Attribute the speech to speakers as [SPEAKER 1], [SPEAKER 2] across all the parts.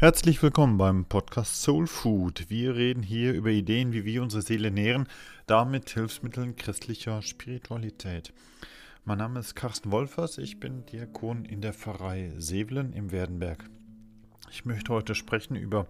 [SPEAKER 1] Herzlich willkommen beim Podcast Soul Food. Wir reden hier über Ideen, wie wir unsere Seele nähren, damit Hilfsmitteln christlicher Spiritualität. Mein Name ist Carsten Wolfers, ich bin Diakon in der Pfarrei Sevelen im Werdenberg. Ich möchte heute sprechen über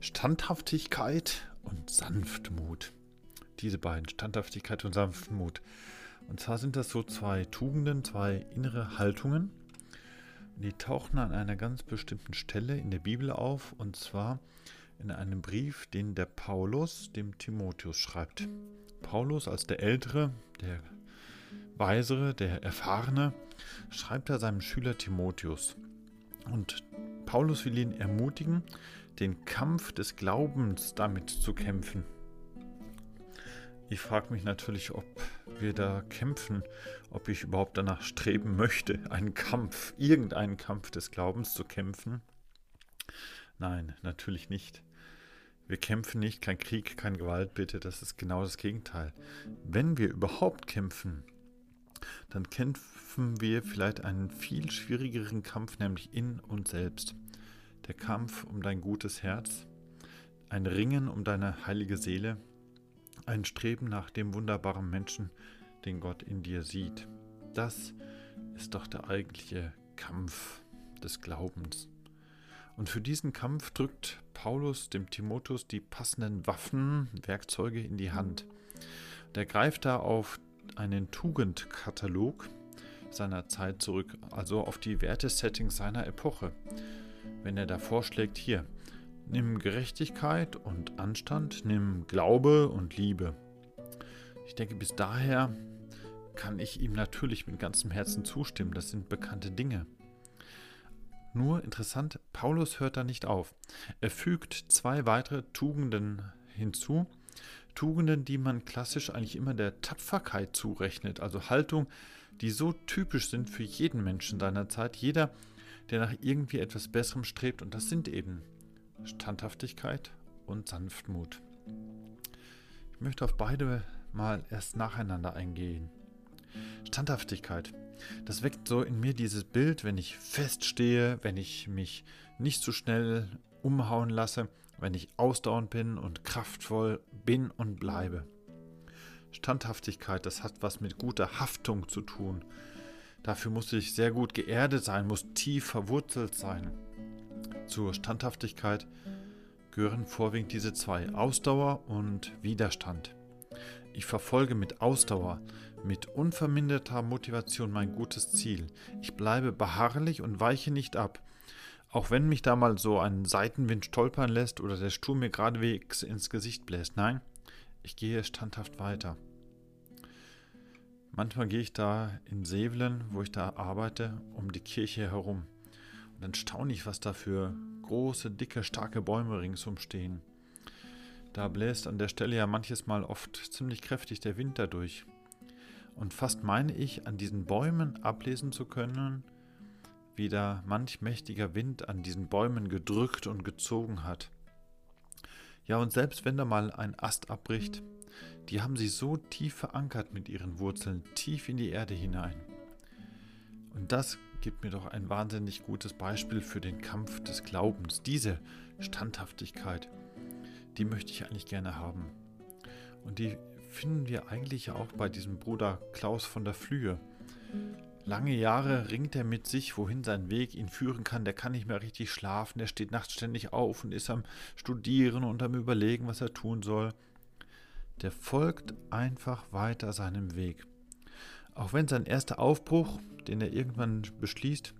[SPEAKER 1] Standhaftigkeit und Sanftmut. Diese beiden, Standhaftigkeit und Sanftmut. Und zwar sind das so zwei Tugenden, zwei innere Haltungen, die tauchen an einer ganz bestimmten Stelle in der Bibel auf, und zwar in einem Brief, den der Paulus dem Timotheus schreibt. Paulus als der Ältere, der Weisere, der Erfahrene, schreibt er seinem Schüler Timotheus. Und Paulus will ihn ermutigen, den Kampf des Glaubens damit zu kämpfen. Ich frage mich natürlich, ob wir da kämpfen, ob ich überhaupt danach streben möchte, einen Kampf, irgendeinen Kampf des Glaubens zu kämpfen. Nein, natürlich nicht. Wir kämpfen nicht, kein Krieg, kein Gewalt, bitte, das ist genau das Gegenteil. Wenn wir überhaupt kämpfen, dann kämpfen wir vielleicht einen viel schwierigeren Kampf, nämlich in uns selbst. Der Kampf um dein gutes Herz, ein Ringen um deine heilige Seele, ein Streben nach dem wunderbaren Menschen, den Gott in dir sieht. Das ist doch der eigentliche Kampf des Glaubens. Und für diesen Kampf drückt Paulus dem Timotheus die passenden Waffen, Werkzeuge in die Hand. Der greift da auf einen Tugendkatalog seiner Zeit zurück, also auf die Wertesettings seiner Epoche. Wenn er da vorschlägt, hier, Nimm Gerechtigkeit und Anstand, nimm Glaube und Liebe. Ich denke, bis daher kann ich ihm natürlich mit ganzem Herzen zustimmen. Das sind bekannte Dinge. Nur interessant, Paulus hört da nicht auf. Er fügt zwei weitere Tugenden hinzu. Tugenden, die man klassisch eigentlich immer der Tapferkeit zurechnet. Also Haltung, die so typisch sind für jeden Menschen seiner Zeit. Jeder, der nach irgendwie etwas Besserem strebt. Und das sind eben Standhaftigkeit und Sanftmut. Ich möchte auf beide mal erst nacheinander eingehen. Standhaftigkeit. Das weckt so in mir dieses Bild, wenn ich feststehe, wenn ich mich nicht zu so schnell umhauen lasse, wenn ich ausdauernd bin und kraftvoll bin und bleibe. Standhaftigkeit, das hat was mit guter Haftung zu tun. Dafür muss ich sehr gut geerdet sein, muss tief verwurzelt sein. Zur Standhaftigkeit gehören vorwiegend diese zwei, Ausdauer und Widerstand. Ich verfolge mit Ausdauer, mit unverminderter Motivation mein gutes Ziel. Ich bleibe beharrlich und weiche nicht ab. Auch wenn mich da mal so ein Seitenwind stolpern lässt oder der Sturm mir geradewegs ins Gesicht bläst. Nein, ich gehe standhaft weiter. Manchmal gehe ich da in Sevelen, wo ich da arbeite, um die Kirche herum. Dann staune ich, was da für große, dicke, starke Bäume ringsum stehen. Da bläst an der Stelle ja manches Mal oft ziemlich kräftig der Wind dadurch. Und fast meine ich, an diesen Bäumen ablesen zu können, wie da manch mächtiger Wind an diesen Bäumen gedrückt und gezogen hat. Ja, und selbst wenn da mal ein Ast abbricht, die haben sie so tief verankert mit ihren Wurzeln, tief in die Erde hinein. Und das gibt mir doch ein wahnsinnig gutes Beispiel für den Kampf des Glaubens. Diese Standhaftigkeit, die möchte ich eigentlich gerne haben. Und die finden wir eigentlich auch bei diesem Bruder Klaus von der Flühe. Lange Jahre ringt er mit sich, wohin sein Weg ihn führen kann. Der kann nicht mehr richtig schlafen. Der steht nachts ständig auf und ist am Studieren und am Überlegen, was er tun soll. Der folgt einfach weiter seinem Weg. Auch wenn sein erster Aufbruch, den er irgendwann beschließt,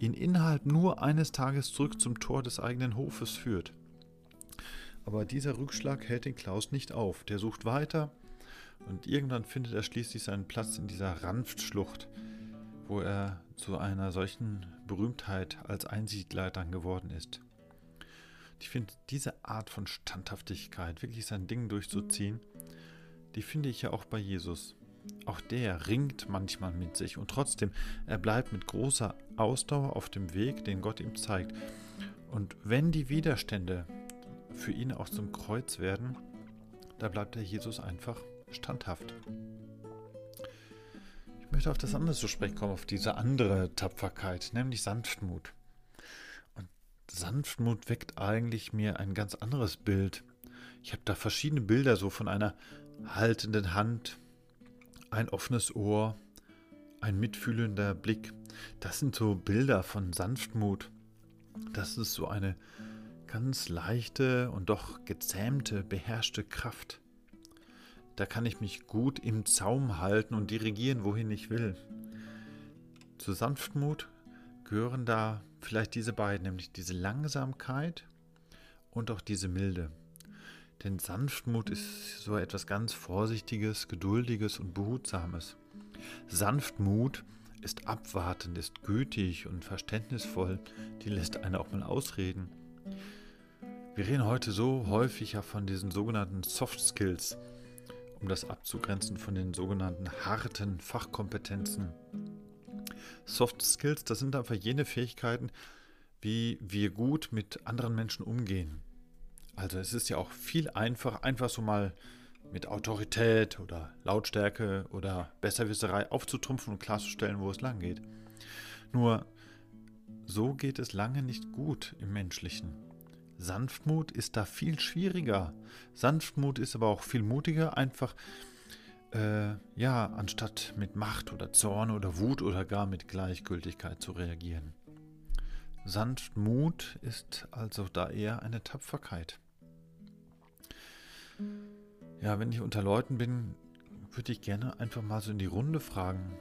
[SPEAKER 1] ihn innerhalb nur eines Tages zurück zum Tor des eigenen Hofes führt. Aber dieser Rückschlag hält den Klaus nicht auf. Der sucht weiter und irgendwann findet er schließlich seinen Platz in dieser Ranftschlucht, wo er zu einer solchen Berühmtheit als Einsiedler geworden ist. Ich finde diese Art von Standhaftigkeit, wirklich sein Ding durchzuziehen, die finde ich ja auch bei Jesus. Auch der ringt manchmal mit sich und trotzdem, er bleibt mit großer Ausdauer auf dem Weg, den Gott ihm zeigt. Und wenn die Widerstände für ihn auch zum Kreuz werden, da bleibt der Jesus einfach standhaft. Ich möchte auf das andere zu sprechen kommen, auf diese andere Tapferkeit, nämlich Sanftmut. Und Sanftmut weckt eigentlich mir ein ganz anderes Bild. Ich habe da verschiedene Bilder, so von einer haltenden Hand, ein offenes Ohr, ein mitfühlender Blick. Das sind so Bilder von Sanftmut. Das ist so eine ganz leichte und doch gezähmte, beherrschte Kraft. Da kann ich mich gut im Zaum halten und dirigieren, wohin ich will. Zu Sanftmut gehören da vielleicht diese beiden, nämlich diese Langsamkeit und auch diese Milde. Denn Sanftmut ist so etwas ganz Vorsichtiges, Geduldiges und Behutsames. Sanftmut ist abwartend, ist gütig und verständnisvoll, die lässt einen auch mal ausreden. Wir reden heute so häufig ja von diesen sogenannten Soft Skills, um das abzugrenzen von den sogenannten harten Fachkompetenzen. Soft Skills, das sind einfach jene Fähigkeiten, wie wir gut mit anderen Menschen umgehen. Also es ist ja auch viel einfacher, einfach so mal mit Autorität oder Lautstärke oder Besserwisserei aufzutrumpfen und klarzustellen, wo es lang geht. Nur so geht es lange nicht gut im Menschlichen. Sanftmut ist da viel schwieriger. Sanftmut ist aber auch viel mutiger, einfach äh, ja, anstatt mit Macht oder Zorn oder Wut oder gar mit Gleichgültigkeit zu reagieren. Sanftmut ist also da eher eine Tapferkeit. Ja, wenn ich unter Leuten bin, würde ich gerne einfach mal so in die Runde fragen,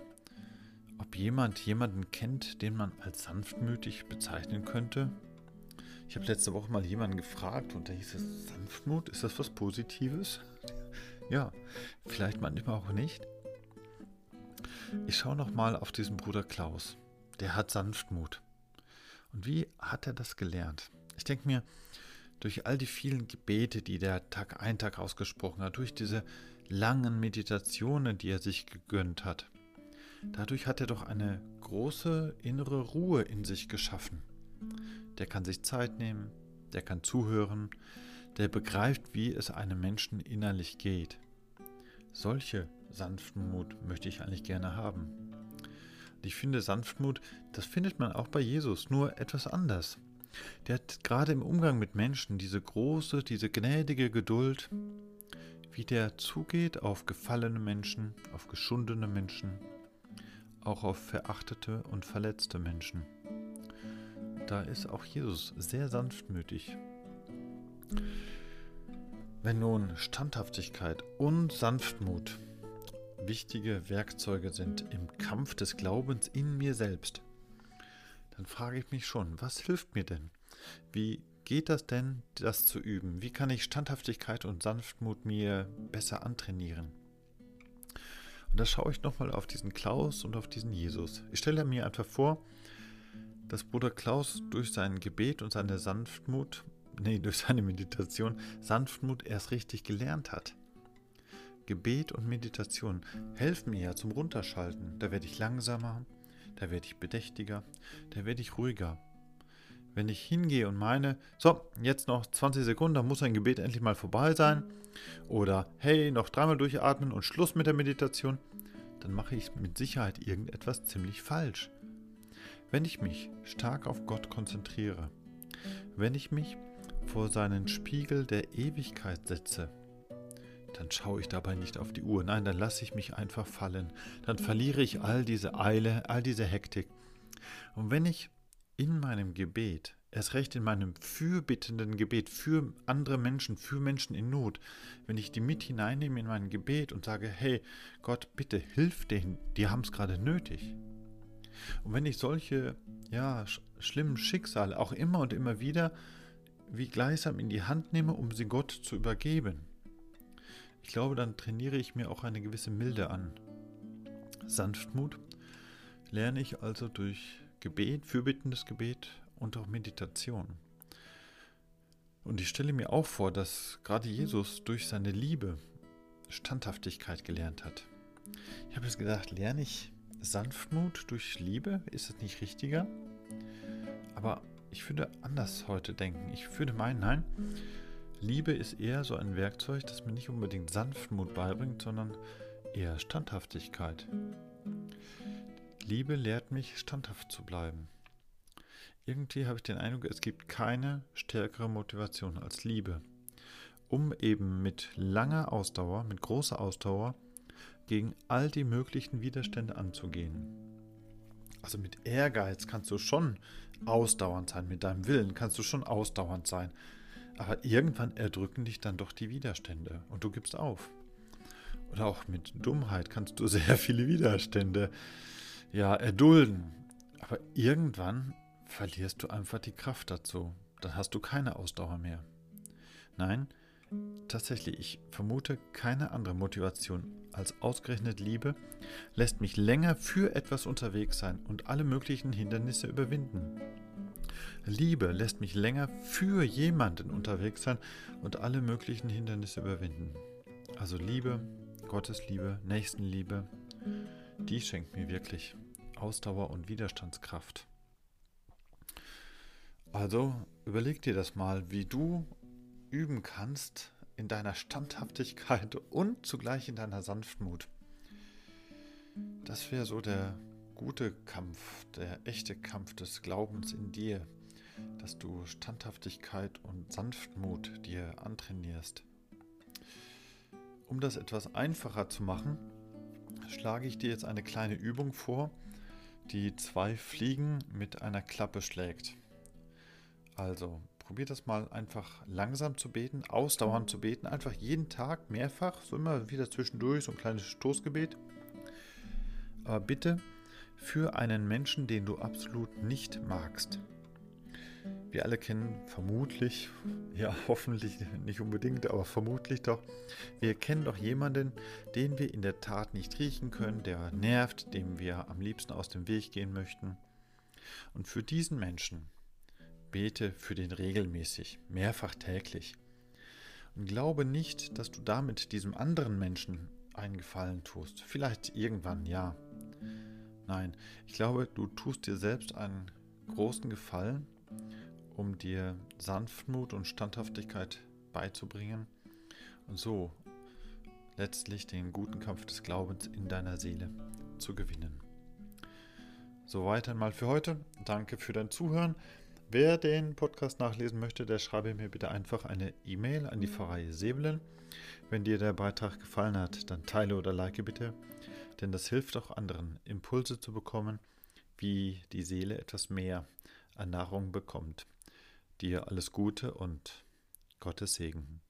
[SPEAKER 1] ob jemand jemanden kennt, den man als sanftmütig bezeichnen könnte. Ich habe letzte Woche mal jemanden gefragt und da hieß es, Sanftmut, ist das was Positives? Ja, vielleicht manchmal auch nicht. Ich schaue noch mal auf diesen Bruder Klaus. Der hat Sanftmut. Und wie hat er das gelernt? Ich denke mir, durch all die vielen Gebete, die der Tag ein Tag ausgesprochen hat, durch diese langen Meditationen, die er sich gegönnt hat, dadurch hat er doch eine große innere Ruhe in sich geschaffen. Der kann sich Zeit nehmen, der kann zuhören, der begreift, wie es einem Menschen innerlich geht. Solche Sanftmut möchte ich eigentlich gerne haben. Und ich finde, Sanftmut, das findet man auch bei Jesus, nur etwas anders. Der hat gerade im Umgang mit Menschen diese große, diese gnädige Geduld, wie der zugeht auf gefallene Menschen, auf geschundene Menschen, auch auf verachtete und verletzte Menschen. Da ist auch Jesus sehr sanftmütig. Wenn nun Standhaftigkeit und Sanftmut wichtige Werkzeuge sind im Kampf des Glaubens in mir selbst, dann frage ich mich schon, was hilft mir denn? Wie geht das denn, das zu üben? Wie kann ich Standhaftigkeit und Sanftmut mir besser antrainieren? Und da schaue ich nochmal auf diesen Klaus und auf diesen Jesus. Ich stelle mir einfach vor, dass Bruder Klaus durch sein Gebet und seine Sanftmut, nee, durch seine Meditation, Sanftmut erst richtig gelernt hat. Gebet und Meditation helfen mir ja zum Runterschalten. Da werde ich langsamer, da werde ich bedächtiger, da werde ich ruhiger. Wenn ich hingehe und meine, so, jetzt noch 20 Sekunden, dann muss ein Gebet endlich mal vorbei sein, oder hey, noch dreimal durchatmen und Schluss mit der Meditation, dann mache ich mit Sicherheit irgendetwas ziemlich falsch. Wenn ich mich stark auf Gott konzentriere, wenn ich mich vor seinen Spiegel der Ewigkeit setze, dann schaue ich dabei nicht auf die Uhr. Nein, dann lasse ich mich einfach fallen. Dann verliere ich all diese Eile, all diese Hektik. Und wenn ich in meinem Gebet, erst recht in meinem fürbittenden Gebet für andere Menschen, für Menschen in Not, wenn ich die mit hineinnehme in mein Gebet und sage, hey Gott, bitte hilf denen, die haben es gerade nötig. Und wenn ich solche ja, sch schlimmen Schicksale auch immer und immer wieder wie gleichsam in die Hand nehme, um sie Gott zu übergeben, ich glaube, dann trainiere ich mir auch eine gewisse Milde an. Sanftmut lerne ich also durch Gebet, fürbittendes Gebet und auch Meditation. Und ich stelle mir auch vor, dass gerade Jesus durch seine Liebe Standhaftigkeit gelernt hat. Ich habe jetzt gedacht, lerne ich Sanftmut durch Liebe? Ist es nicht richtiger? Aber ich würde anders heute denken. Ich würde meinen, nein, Liebe ist eher so ein Werkzeug, das mir nicht unbedingt Sanftmut beibringt, sondern eher Standhaftigkeit. Liebe lehrt mich, standhaft zu bleiben. irgendwie habe ich den Eindruck, es gibt keine stärkere Motivation als Liebe, um eben mit langer Ausdauer, mit großer Ausdauer gegen all die möglichen Widerstände anzugehen. Also mit Ehrgeiz kannst du schon ausdauernd sein, mit deinem Willen kannst du schon ausdauernd sein. Aber irgendwann erdrücken dich dann doch die Widerstände und du gibst auf. Oder auch mit Dummheit kannst du sehr viele Widerstände ja erdulden. Aber irgendwann verlierst du einfach die Kraft dazu. Dann hast du keine Ausdauer mehr. Nein, tatsächlich, ich vermute keine andere Motivation als ausgerechnet Liebe lässt mich länger für etwas unterwegs sein und alle möglichen Hindernisse überwinden. Liebe lässt mich länger für jemanden unterwegs sein und alle möglichen Hindernisse überwinden. Also Liebe, Gottes Liebe, Nächstenliebe, die schenkt mir wirklich Ausdauer und Widerstandskraft. Also überleg dir das mal, wie du üben kannst in deiner Standhaftigkeit und zugleich in deiner Sanftmut. Das wäre so der gute Kampf, der echte Kampf des Glaubens in dir, dass du Standhaftigkeit und Sanftmut dir antrainierst. Um das etwas einfacher zu machen, schlage ich dir jetzt eine kleine Übung vor, die zwei Fliegen mit einer Klappe schlägt. Also probier das mal einfach langsam zu beten, ausdauernd zu beten, einfach jeden Tag mehrfach, so immer wieder zwischendurch, so ein kleines Stoßgebet. Aber bitte für einen Menschen, den du absolut nicht magst. Wir alle kennen vermutlich, ja hoffentlich nicht unbedingt, aber vermutlich doch, wir kennen doch jemanden, den wir in der Tat nicht riechen können, der nervt, dem wir am liebsten aus dem Weg gehen möchten. Und für diesen Menschen bete für den regelmäßig, mehrfach täglich. Und glaube nicht, dass du damit diesem anderen Menschen einen Gefallen tust. Vielleicht irgendwann ja. Nein, ich glaube, du tust dir selbst einen großen Gefallen, um dir Sanftmut und Standhaftigkeit beizubringen und so letztlich den guten Kampf des Glaubens in deiner Seele zu gewinnen. Soweit einmal für heute. Danke für dein Zuhören. Wer den Podcast nachlesen möchte, der schreibe mir bitte einfach eine E-Mail an die Pfarrei Sebelen. Wenn dir der Beitrag gefallen hat, dann teile oder like bitte, denn das hilft auch anderen, Impulse zu bekommen, wie die Seele etwas mehr an Nahrung bekommt. Dir alles Gute und Gottes Segen.